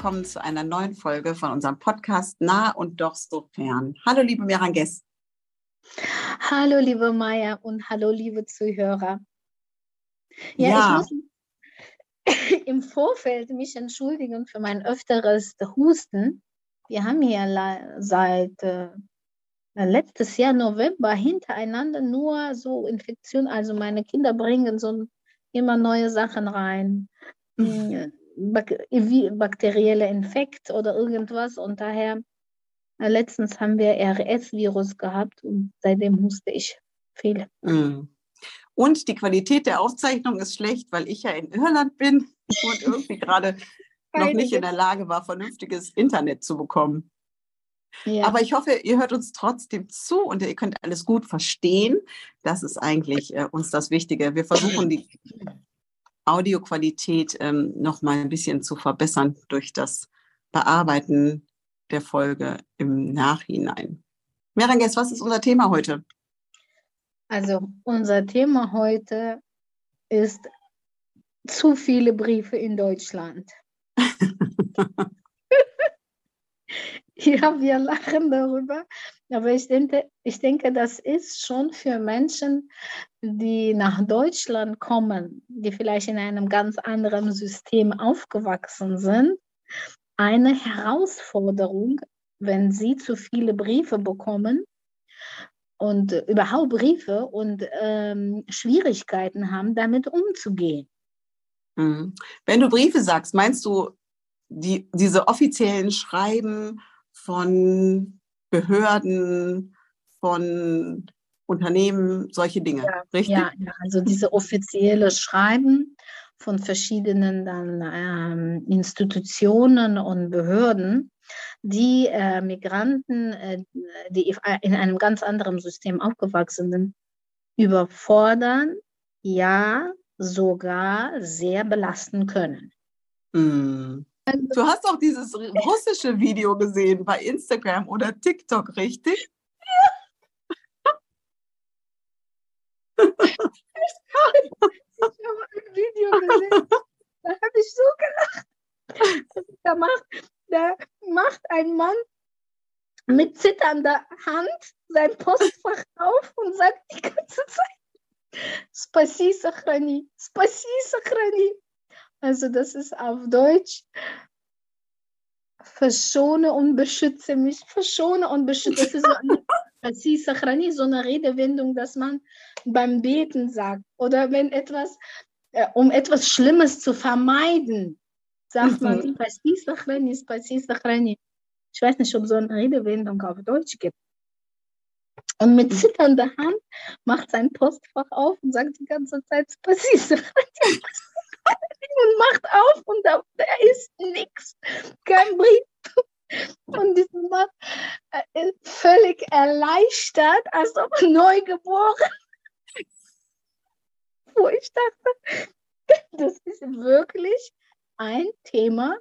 Willkommen zu einer neuen Folge von unserem Podcast Nah und doch so fern. Hallo liebe Miranges. Hallo liebe Maya und hallo liebe Zuhörer. Ja, ja. ich muss im Vorfeld mich entschuldigen für mein öfteres Husten. Wir haben hier seit äh, letztes Jahr November hintereinander nur so Infektionen. Also meine Kinder bringen so immer neue Sachen rein. Mhm. Bak bakterielle Infekt oder irgendwas. Und daher, äh, letztens haben wir RS-Virus gehabt und seitdem huste ich viel. Mhm. Und die Qualität der Aufzeichnung ist schlecht, weil ich ja in Irland bin und irgendwie gerade noch nicht in der Lage war, vernünftiges Internet zu bekommen. Ja. Aber ich hoffe, ihr hört uns trotzdem zu und ihr könnt alles gut verstehen. Das ist eigentlich äh, uns das Wichtige. Wir versuchen die Audioqualität ähm, noch mal ein bisschen zu verbessern durch das Bearbeiten der Folge im Nachhinein. Meranges, was ist unser Thema heute? Also unser Thema heute ist zu viele Briefe in Deutschland. ja, wir lachen darüber, aber ich denke, ich denke, das ist schon für Menschen, die nach Deutschland kommen, die vielleicht in einem ganz anderen System aufgewachsen sind, eine Herausforderung, wenn sie zu viele Briefe bekommen und überhaupt Briefe und ähm, Schwierigkeiten haben, damit umzugehen. Mhm. Wenn du Briefe sagst, meinst du die, diese offiziellen Schreiben von Behörden, von Unternehmen, solche Dinge, ja, richtig? Ja, ja, also diese offizielle Schreiben von verschiedenen dann, ähm, Institutionen und Behörden, die äh, Migranten, äh, die in einem ganz anderen System aufgewachsen sind, überfordern, ja, sogar sehr belasten können. Mm. Du hast auch dieses russische Video gesehen bei Instagram oder TikTok, richtig? Ja. ich habe ein Video gesehen, da habe ich so gelacht. Da macht, da macht ein Mann mit zitternder Hand sein Postfach auf und sagt die ganze Zeit, Spasi, Sachrani, Spasi, Sachrani. Also das ist auf Deutsch. Verschone und beschütze mich. Verschone und beschütze. Das ist so eine, das ist so eine Redewendung, dass man beim Beten sagt. Oder wenn etwas, äh, um etwas Schlimmes zu vermeiden, sagt man, mhm. ich weiß nicht, ob so eine Redewendung auf Deutsch gibt. Und mit mhm. zitternder Hand macht sein Postfach auf und sagt die ganze Zeit, was ist und macht auf und da, da ist nichts, kein Brief. Und äh, ist völlig erleichtert, als ob neugeboren. Wo ich dachte, das ist wirklich ein Thema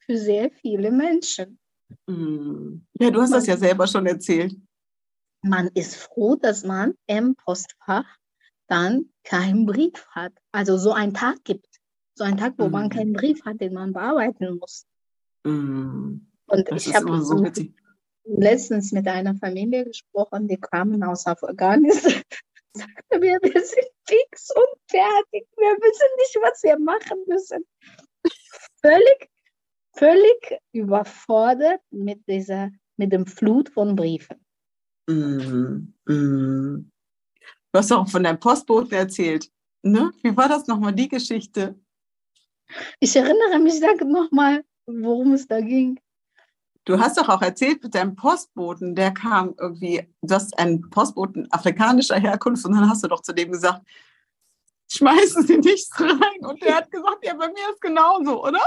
für sehr viele Menschen. Mm. Ja, du hast man, das ja selber schon erzählt. Man ist froh, dass man im Postfach dann keinen Brief hat. Also so einen Tag gibt. So einen Tag, wo mm. man keinen Brief hat, den man bearbeiten muss. Mm. Und das ich habe so letztens mit einer Familie gesprochen, die kamen aus Afghanistan. sagte mir, wir sind fix und fertig. Wir wissen nicht, was wir machen müssen völlig, völlig überfordert mit dieser, mit dem Flut von Briefen. Mm, mm. Du hast auch von deinem Postboten erzählt. Ne? Wie war das nochmal, die Geschichte? Ich erinnere mich, sag nochmal, worum es da ging. Du hast doch auch erzählt mit deinem Postboten, der kam irgendwie, du hast einen Postboten afrikanischer Herkunft und dann hast du doch zu dem gesagt, schmeißen Sie nichts rein. Und der hat gesagt, ja, bei mir ist genauso, oder?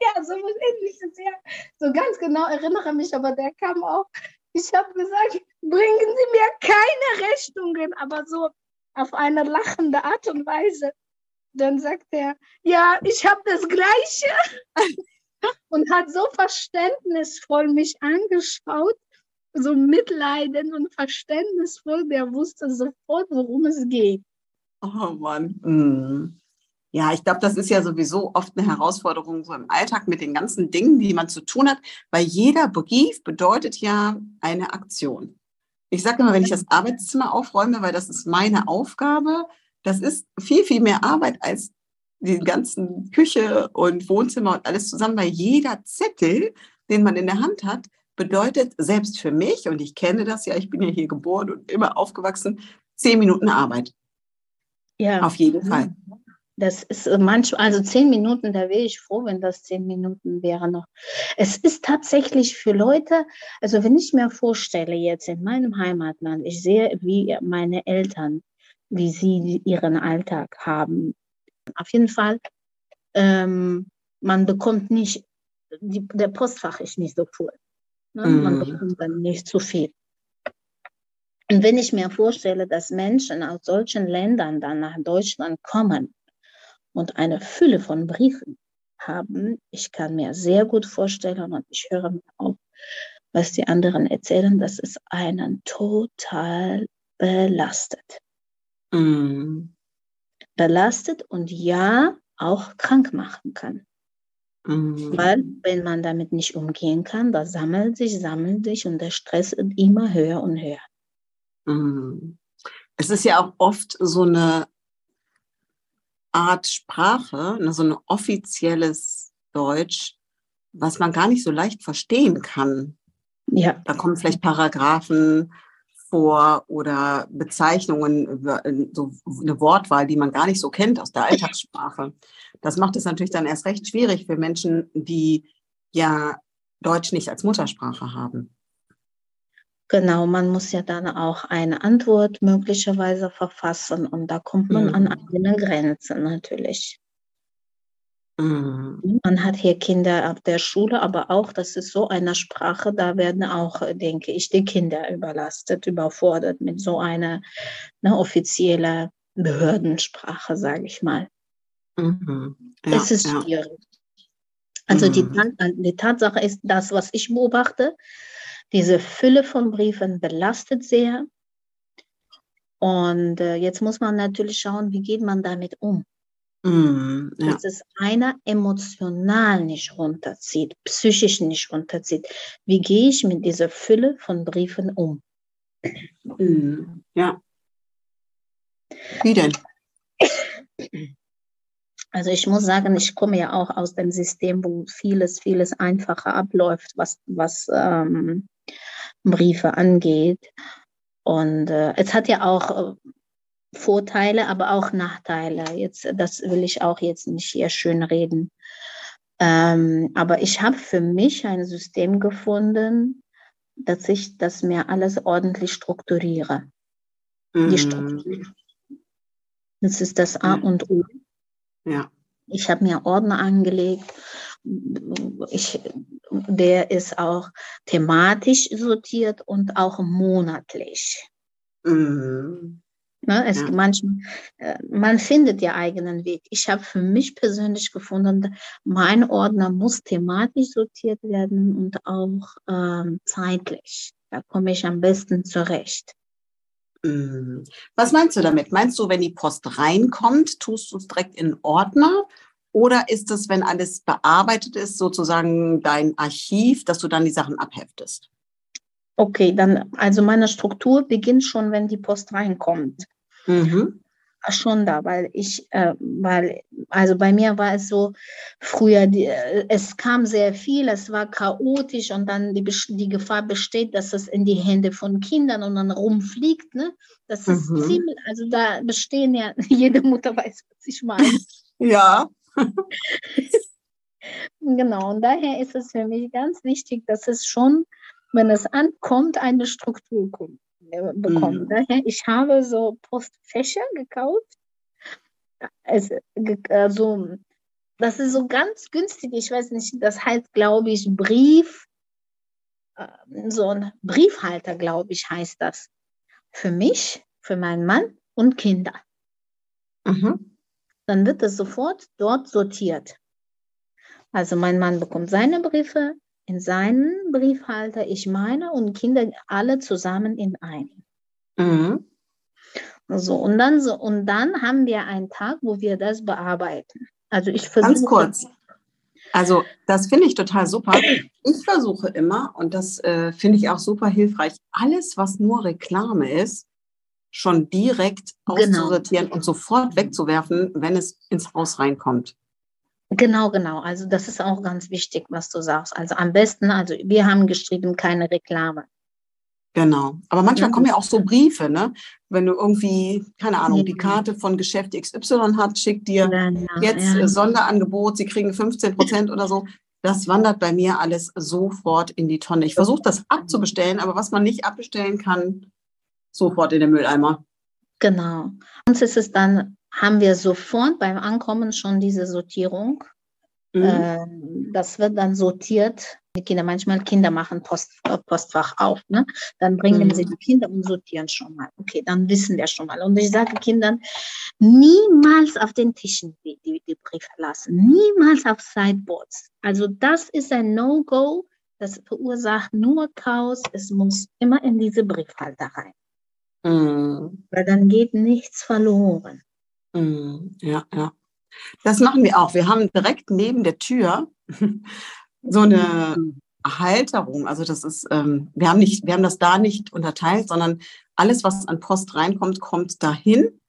Ja, so ähnliches, ja. So ganz genau erinnere mich, aber der kam auch. Ich habe gesagt, bringen Sie mir keine Rechnungen, aber so auf eine lachende Art und Weise. Dann sagt er, ja, ich habe das Gleiche. und hat so verständnisvoll mich angeschaut, so mitleidend und verständnisvoll, der wusste sofort, worum es geht. Oh Mann. Mm. Ja, ich glaube, das ist ja sowieso oft eine Herausforderung so im Alltag mit den ganzen Dingen, die man zu tun hat, weil jeder Brief bedeutet ja eine Aktion. Ich sage immer, wenn ich das Arbeitszimmer aufräume, weil das ist meine Aufgabe, das ist viel, viel mehr Arbeit als die ganzen Küche und Wohnzimmer und alles zusammen, weil jeder Zettel, den man in der Hand hat, bedeutet selbst für mich, und ich kenne das ja, ich bin ja hier geboren und immer aufgewachsen, zehn Minuten Arbeit. Ja. Auf jeden Fall. Das ist manchmal, also zehn Minuten, da wäre ich froh, wenn das zehn Minuten wäre noch. Es ist tatsächlich für Leute, also wenn ich mir vorstelle, jetzt in meinem Heimatland, ich sehe, wie meine Eltern, wie sie ihren Alltag haben. Auf jeden Fall, ähm, man bekommt nicht, die, der Postfach ist nicht so voll. Ne? Mm. Man bekommt dann nicht zu viel. Und wenn ich mir vorstelle, dass Menschen aus solchen Ländern dann nach Deutschland kommen und eine Fülle von Briefen haben, ich kann mir sehr gut vorstellen und ich höre mir auf, was die anderen erzählen, dass es einen total belastet. Mm. Belastet und ja, auch krank machen kann. Mm. Weil wenn man damit nicht umgehen kann, da sammelt sich, sammelt sich und der Stress wird immer höher und höher. Mhm. Es ist ja auch oft so eine Art Sprache, ne, so ein offizielles Deutsch, was man gar nicht so leicht verstehen kann. Ja. Da kommen vielleicht Paragraphen vor oder Bezeichnungen, so eine Wortwahl, die man gar nicht so kennt aus der Alltagssprache. Das macht es natürlich dann erst recht schwierig für Menschen, die ja Deutsch nicht als Muttersprache haben. Genau, man muss ja dann auch eine Antwort möglicherweise verfassen und da kommt man mhm. an eigene Grenzen natürlich. Mhm. Man hat hier Kinder auf der Schule, aber auch, das ist so eine Sprache, da werden auch, denke ich, die Kinder überlastet, überfordert mit so einer eine offizielle Behördensprache, sage ich mal. Mhm. Ja, es ist ja. schwierig. Also die, mhm. die Tatsache ist, das, was ich beobachte, diese Fülle von Briefen belastet sehr. Und äh, jetzt muss man natürlich schauen, wie geht man damit um. Mm, ja. Dass es einer emotional nicht runterzieht, psychisch nicht runterzieht. Wie gehe ich mit dieser Fülle von Briefen um? Mm, ja. Wie denn? Also ich muss sagen, ich komme ja auch aus dem System, wo vieles, vieles einfacher abläuft, was, was ähm, Briefe angeht. Und äh, es hat ja auch äh, Vorteile, aber auch Nachteile. Jetzt, das will ich auch jetzt nicht hier schön reden. Ähm, aber ich habe für mich ein System gefunden, dass ich das mir alles ordentlich strukturiere. Mhm. Die Struktur. Das ist das A und O. Ja. Ich habe mir Ordner angelegt. Ich, der ist auch thematisch sortiert und auch monatlich. Mhm. Ne, es ja. manchmal, äh, man findet ja eigenen Weg. Ich habe für mich persönlich gefunden, mein Ordner muss thematisch sortiert werden und auch ähm, zeitlich. Da komme ich am besten zurecht. Mhm. Was meinst du damit? Meinst du, wenn die Post reinkommt, tust du es direkt in Ordner? Oder ist es, wenn alles bearbeitet ist, sozusagen dein Archiv, dass du dann die Sachen abheftest? Okay, dann, also meine Struktur beginnt schon, wenn die Post reinkommt. Mhm schon da, weil ich, äh, weil, also bei mir war es so, früher, die, äh, es kam sehr viel, es war chaotisch und dann die, die Gefahr besteht, dass es in die Hände von Kindern und dann rumfliegt, ne? Das ist mhm. ziemlich, also da bestehen ja, jede Mutter weiß, was ich meine. ja. genau, und daher ist es für mich ganz wichtig, dass es schon, wenn es ankommt, eine Struktur kommt bekommen. Mhm. Daher, ich habe so Postfächer gekauft es, also, das ist so ganz günstig. Ich weiß nicht, das heißt, glaube ich, Brief, äh, so ein Briefhalter, glaube ich, heißt das. Für mich, für meinen Mann und Kinder. Mhm. Dann wird das sofort dort sortiert. Also mein Mann bekommt seine Briefe in seinen Briefhalter, ich meine und Kinder alle zusammen in einen. Mhm. So, und dann so, und dann haben wir einen Tag, wo wir das bearbeiten. Also ich versuche. Ganz kurz. Also das finde ich total super. Ich versuche immer, und das äh, finde ich auch super hilfreich, alles, was nur Reklame ist, schon direkt genau. auszusortieren und sofort wegzuwerfen, wenn es ins Haus reinkommt. Genau, genau. Also das ist auch ganz wichtig, was du sagst. Also am besten, also wir haben geschrieben, keine Reklame. Genau. Aber manchmal ja. kommen ja auch so Briefe, ne? Wenn du irgendwie, keine Ahnung, ja. die Karte von Geschäft XY hat, schickt dir ja, jetzt äh, Sonderangebot, sie kriegen 15 Prozent oder so. Das wandert bei mir alles sofort in die Tonne. Ich versuche das abzubestellen, aber was man nicht abbestellen kann, sofort in den Mülleimer. Genau. Uns ist es dann, haben wir sofort beim Ankommen schon diese Sortierung. Mhm. Äh, das wird dann sortiert. Die Kinder, manchmal Kinder machen Post, äh, Postfach auf. Ne? Dann bringen mhm. sie die Kinder und sortieren schon mal. Okay, dann wissen wir schon mal. Und ich sage Kindern, niemals auf den Tischen die, die, die Briefe lassen. Niemals auf Sideboards. Also das ist ein No-Go. Das verursacht nur Chaos. Es muss immer in diese Briefhalter rein. Mhm. Weil dann geht nichts verloren. Mhm. Ja, ja. Das machen wir auch. Wir haben direkt neben der Tür so eine Halterung. Also das ist, ähm, wir haben nicht, wir haben das da nicht unterteilt, sondern alles, was an Post reinkommt, kommt dahin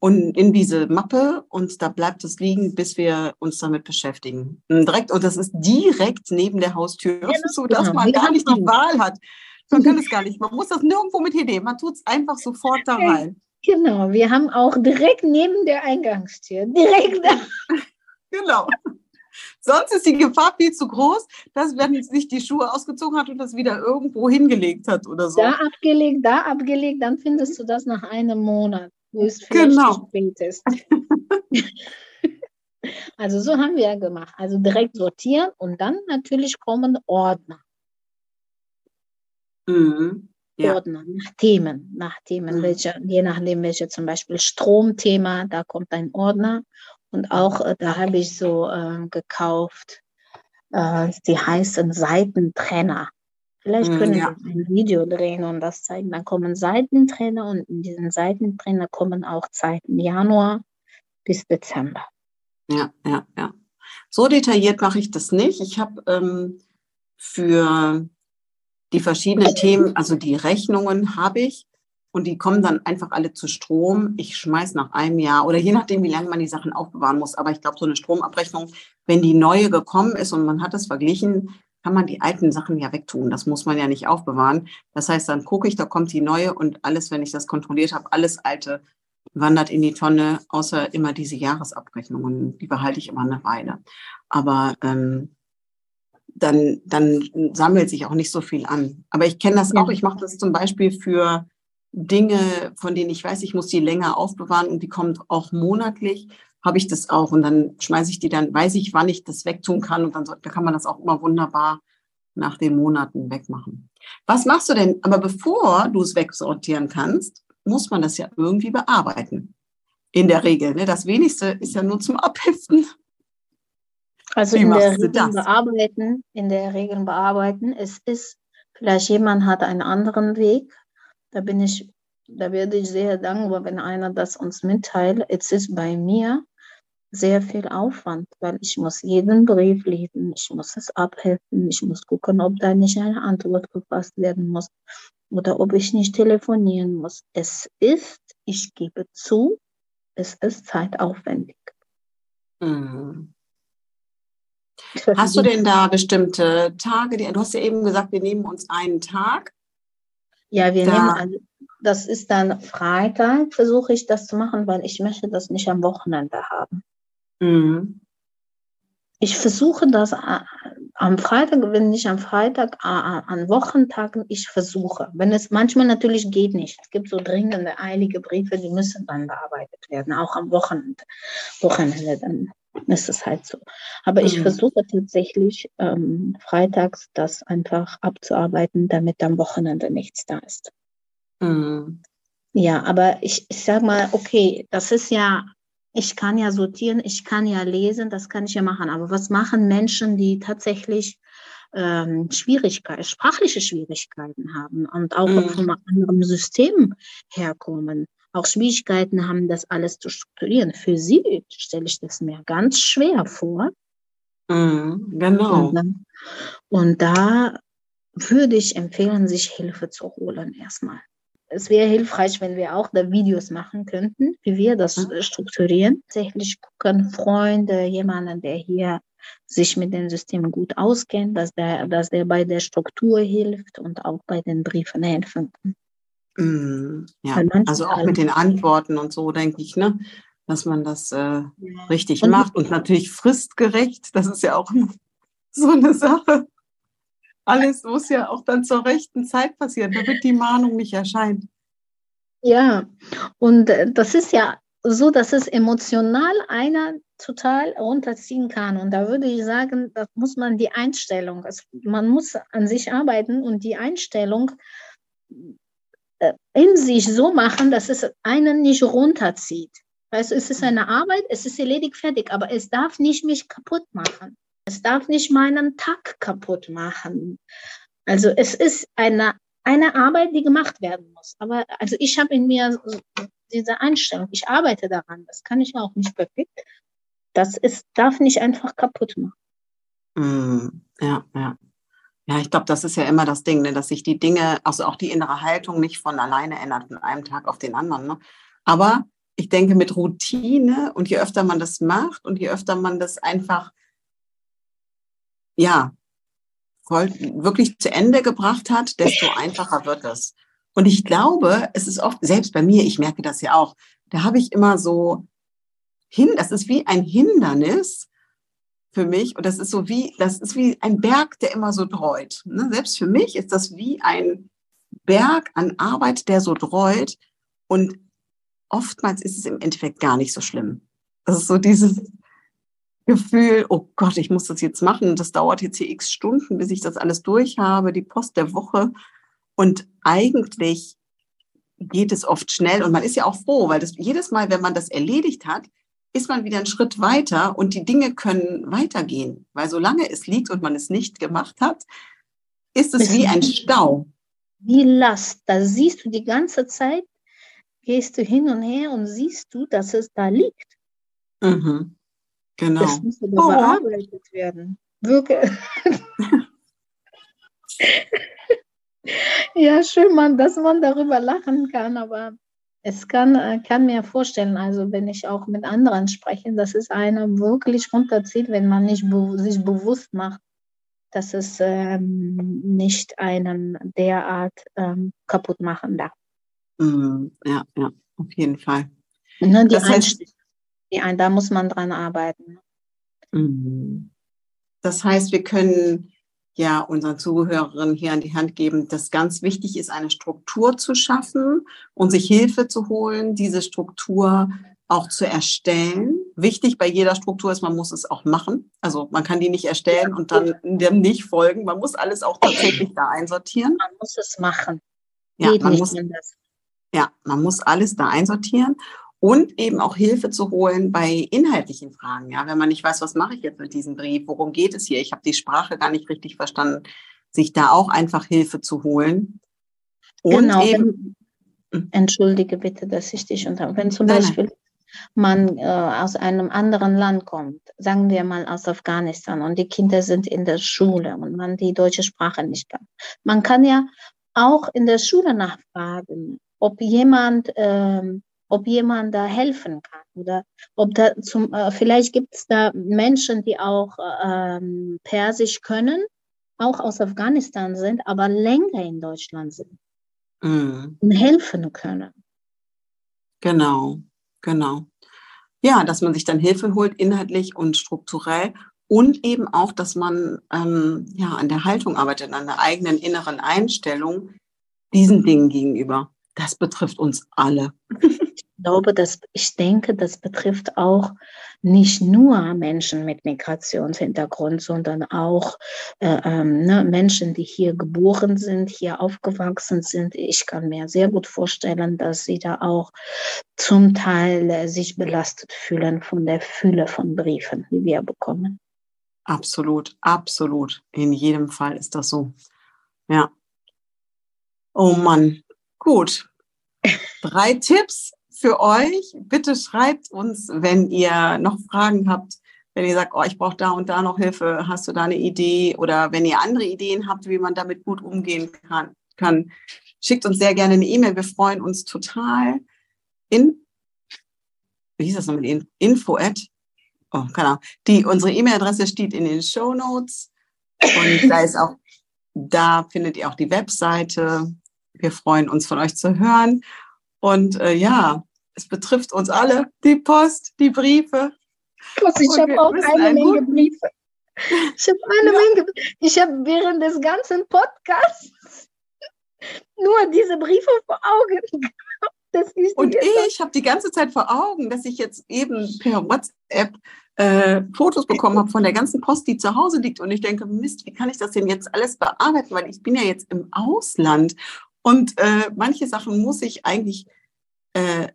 und in diese Mappe und da bleibt es liegen, bis wir uns damit beschäftigen. Direkt, und das ist direkt neben der Haustür, ja, so dass genau. man gar nicht die Wahl hat. Man kann es gar nicht. Man muss das nirgendwo mit hinnehmen. Man tut es einfach sofort da rein. Genau, wir haben auch direkt neben der Eingangstür, direkt da. genau. Sonst ist die Gefahr viel zu groß, dass wenn sich die Schuhe ausgezogen hat und das wieder irgendwo hingelegt hat oder so. Da abgelegt, da abgelegt, dann findest du das nach einem Monat, wo es vielleicht genau. spät ist. also so haben wir ja gemacht. Also direkt sortieren und dann natürlich kommen Ordner. Mhm ja. Ordner, nach Themen, nach Themen, mhm. welche, je nachdem welche zum Beispiel Stromthema, da kommt ein Ordner und auch äh, da habe ich so äh, gekauft, äh, die heißen Seitentrenner. Vielleicht mhm, können ja. wir ein Video drehen und das zeigen. Dann kommen Seitentrenner und in diesen Seitentrenner kommen auch Zeiten Januar bis Dezember. Ja, ja, ja. So detailliert mache ich das nicht. Ich habe ähm, für die verschiedenen Themen, also die Rechnungen habe ich und die kommen dann einfach alle zu Strom. Ich schmeiß nach einem Jahr oder je nachdem, wie lange man die Sachen aufbewahren muss. Aber ich glaube, so eine Stromabrechnung, wenn die neue gekommen ist und man hat es verglichen, kann man die alten Sachen ja wegtun. Das muss man ja nicht aufbewahren. Das heißt, dann gucke ich, da kommt die neue und alles, wenn ich das kontrolliert habe, alles alte wandert in die Tonne, außer immer diese Jahresabrechnungen. Die behalte ich immer eine Weile. Aber ähm, dann, dann sammelt sich auch nicht so viel an. Aber ich kenne das auch. Ich mache das zum Beispiel für Dinge, von denen ich weiß, ich muss die länger aufbewahren und die kommen auch monatlich, habe ich das auch. Und dann schmeiße ich die dann, weiß ich, wann ich das wegtun kann. Und dann so, da kann man das auch immer wunderbar nach den Monaten wegmachen. Was machst du denn? Aber bevor du es wegsortieren kannst, muss man das ja irgendwie bearbeiten. In der Regel. Ne? Das wenigste ist ja nur zum Abheften. Also Wie in der Regel bearbeiten, in der Regel bearbeiten. Es ist, vielleicht jemand hat einen anderen Weg. Da bin ich, da werde ich sehr dankbar, wenn einer das uns mitteilt. Es ist bei mir sehr viel Aufwand, weil ich muss jeden Brief lesen, ich muss es abhelfen, ich muss gucken, ob da nicht eine Antwort gefasst werden muss oder ob ich nicht telefonieren muss. Es ist, ich gebe zu, es ist zeitaufwendig. Mhm. Hast du denn da bestimmte Tage? Du hast ja eben gesagt, wir nehmen uns einen Tag. Ja, wir da. nehmen, also, das ist dann Freitag, versuche ich das zu machen, weil ich möchte das nicht am Wochenende haben. Mhm. Ich versuche das äh, am Freitag, wenn ich am Freitag, äh, an Wochentagen, ich versuche. Wenn es manchmal natürlich geht nicht. Es gibt so dringende, eilige Briefe, die müssen dann bearbeitet werden, auch am Wochenende. Wochenende dann ist es halt so. Aber mhm. ich versuche tatsächlich ähm, freitags das einfach abzuarbeiten, damit am Wochenende nichts da ist. Mhm. Ja, aber ich, ich sag mal, okay, das ist ja ich kann ja sortieren, ich kann ja lesen, das kann ich ja machen. Aber was machen Menschen, die tatsächlich ähm, Schwierigkeiten, sprachliche Schwierigkeiten haben und auch mhm. von einem anderen System herkommen? Auch Schwierigkeiten haben, das alles zu strukturieren. Für sie stelle ich das mir ganz schwer vor. Mhm, genau. Und, und da würde ich empfehlen, sich Hilfe zu holen erstmal es wäre hilfreich, wenn wir auch da Videos machen könnten, wie wir das mhm. strukturieren. Tatsächlich gucken Freunde, jemanden, der hier sich mit dem System gut auskennt, dass der, dass der bei der Struktur hilft und auch bei den Briefen helfen kann. Mm, ja, also auch mit den Antworten und so, denke ich, ne? dass man das äh, ja. richtig und macht und natürlich fristgerecht. Das ist ja auch so eine Sache alles muss ja auch dann zur rechten Zeit passieren, damit die Mahnung nicht erscheint. Ja, und äh, das ist ja so, dass es emotional einer total runterziehen kann. Und da würde ich sagen, da muss man die Einstellung, also man muss an sich arbeiten und die Einstellung in sich so machen, dass es einen nicht runterzieht. Also es ist eine Arbeit, es ist erledigt, fertig, aber es darf nicht mich kaputt machen. Es darf nicht meinen Tag kaputt machen. Also es ist eine, eine Arbeit, die gemacht werden muss. Aber also ich habe in mir diese Einstellung, ich arbeite daran, das kann ich auch nicht perfekt. Das ist, darf nicht einfach kaputt machen. Mm, ja, ja. Ja, ich glaube, das ist ja immer das Ding, ne, dass sich die Dinge, also auch die innere Haltung nicht von alleine ändert von einem Tag auf den anderen. Ne? Aber ich denke, mit Routine und je öfter man das macht und je öfter man das einfach ja, wirklich zu Ende gebracht hat, desto einfacher wird es. Und ich glaube, es ist oft, selbst bei mir, ich merke das ja auch, da habe ich immer so hin, das ist wie ein Hindernis für mich und das ist so wie, das ist wie ein Berg, der immer so dreut. Ne? Selbst für mich ist das wie ein Berg an Arbeit, der so dreut und oftmals ist es im Endeffekt gar nicht so schlimm. Das ist so dieses, Gefühl, oh Gott, ich muss das jetzt machen. Das dauert jetzt hier x Stunden, bis ich das alles durch habe, die Post der Woche. Und eigentlich geht es oft schnell und man ist ja auch froh, weil das jedes Mal, wenn man das erledigt hat, ist man wieder einen Schritt weiter und die Dinge können weitergehen. Weil solange es liegt und man es nicht gemacht hat, ist es wie ein Stau. Wie Last. Da siehst du die ganze Zeit, gehst du hin und her und siehst du, dass es da liegt. Mhm. Genau. Das muss aber oh. bearbeitet werden. Wirklich. ja, schön, man, dass man darüber lachen kann, aber es kann, äh, kann mir vorstellen, also wenn ich auch mit anderen spreche, dass es einer wirklich runterzieht, wenn man nicht be sich bewusst macht, dass es ähm, nicht einen derart ähm, kaputt machen darf. Mm, ja, ja, auf jeden Fall. Ne, die das heißt, ein, da muss man dran arbeiten. Mhm. Das heißt, wir können ja unseren Zuhörerinnen hier an die Hand geben, dass ganz wichtig ist, eine Struktur zu schaffen und sich Hilfe zu holen, diese Struktur auch zu erstellen. Wichtig bei jeder Struktur ist, man muss es auch machen. Also man kann die nicht erstellen und dann dem nicht folgen. Man muss alles auch tatsächlich da einsortieren. Man muss es machen. Ja, man muss, ja, man muss alles da einsortieren und eben auch Hilfe zu holen bei inhaltlichen Fragen. Ja, wenn man nicht weiß, was mache ich jetzt mit diesem Brief, worum geht es hier? Ich habe die Sprache gar nicht richtig verstanden, sich da auch einfach Hilfe zu holen. Und genau. Eben, hm? entschuldige bitte, dass ich dich unter. Wenn zum nein, Beispiel man äh, aus einem anderen Land kommt, sagen wir mal aus Afghanistan, und die Kinder sind in der Schule und man die deutsche Sprache nicht kann. Man kann ja auch in der Schule nachfragen, ob jemand ähm, ob jemand da helfen kann oder ob da zum, äh, vielleicht gibt es da Menschen, die auch ähm, Persisch können, auch aus Afghanistan sind, aber länger in Deutschland sind mm. und helfen können. Genau, genau. Ja, dass man sich dann Hilfe holt, inhaltlich und strukturell und eben auch, dass man ähm, ja an der Haltung arbeitet, an der eigenen inneren Einstellung diesen Dingen gegenüber. Das betrifft uns alle. Ich glaube, dass ich denke, das betrifft auch nicht nur Menschen mit Migrationshintergrund, sondern auch äh, ähm, ne, Menschen, die hier geboren sind, hier aufgewachsen sind. Ich kann mir sehr gut vorstellen, dass sie da auch zum Teil äh, sich belastet fühlen von der Fülle von Briefen, die wir bekommen. Absolut, absolut. In jedem Fall ist das so. Ja. Oh Mann. Gut. Drei Tipps für euch. Bitte schreibt uns, wenn ihr noch Fragen habt. Wenn ihr sagt, oh, ich brauche da und da noch Hilfe, hast du da eine Idee? Oder wenn ihr andere Ideen habt, wie man damit gut umgehen kann, kann schickt uns sehr gerne eine E-Mail. Wir freuen uns total. In, wie hieß das nochmal? Info at, oh, keine Ahnung. Die, unsere E-Mail-Adresse steht in den Show Notes. Und da ist auch, da findet ihr auch die Webseite. Wir freuen uns von euch zu hören. Und äh, ja, es betrifft uns alle, die Post, die Briefe. Ich habe auch eine Menge Briefe. Ich habe eine Menge. Ich habe während des ganzen Podcasts nur diese Briefe vor Augen. Und ich habe die ganze Zeit vor Augen, dass ich jetzt eben per WhatsApp äh, Fotos bekommen habe von der ganzen Post, die zu Hause liegt. Und ich denke, Mist, wie kann ich das denn jetzt alles bearbeiten? Weil ich bin ja jetzt im Ausland. Und äh, manche Sachen muss ich eigentlich äh,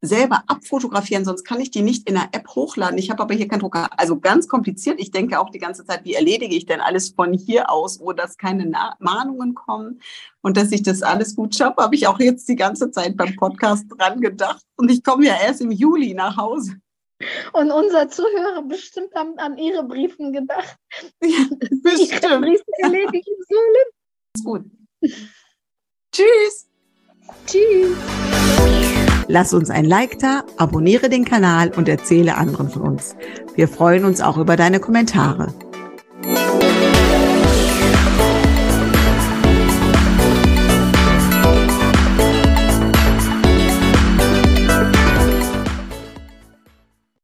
selber abfotografieren, sonst kann ich die nicht in der App hochladen. Ich habe aber hier keinen Drucker. Also ganz kompliziert. Ich denke auch die ganze Zeit, wie erledige ich denn alles von hier aus, wo das keine Na Mahnungen kommen und dass ich das alles gut schaffe, habe ich auch jetzt die ganze Zeit beim Podcast dran gedacht. Und ich komme ja erst im Juli nach Hause. Und unser Zuhörer bestimmt haben an ihre Briefen gedacht. Ja, bestimmt. Ihre Briefe erledigt sollen. Ist gut. Tschüss. Tschüss. Lass uns ein Like da, abonniere den Kanal und erzähle anderen von uns. Wir freuen uns auch über deine Kommentare.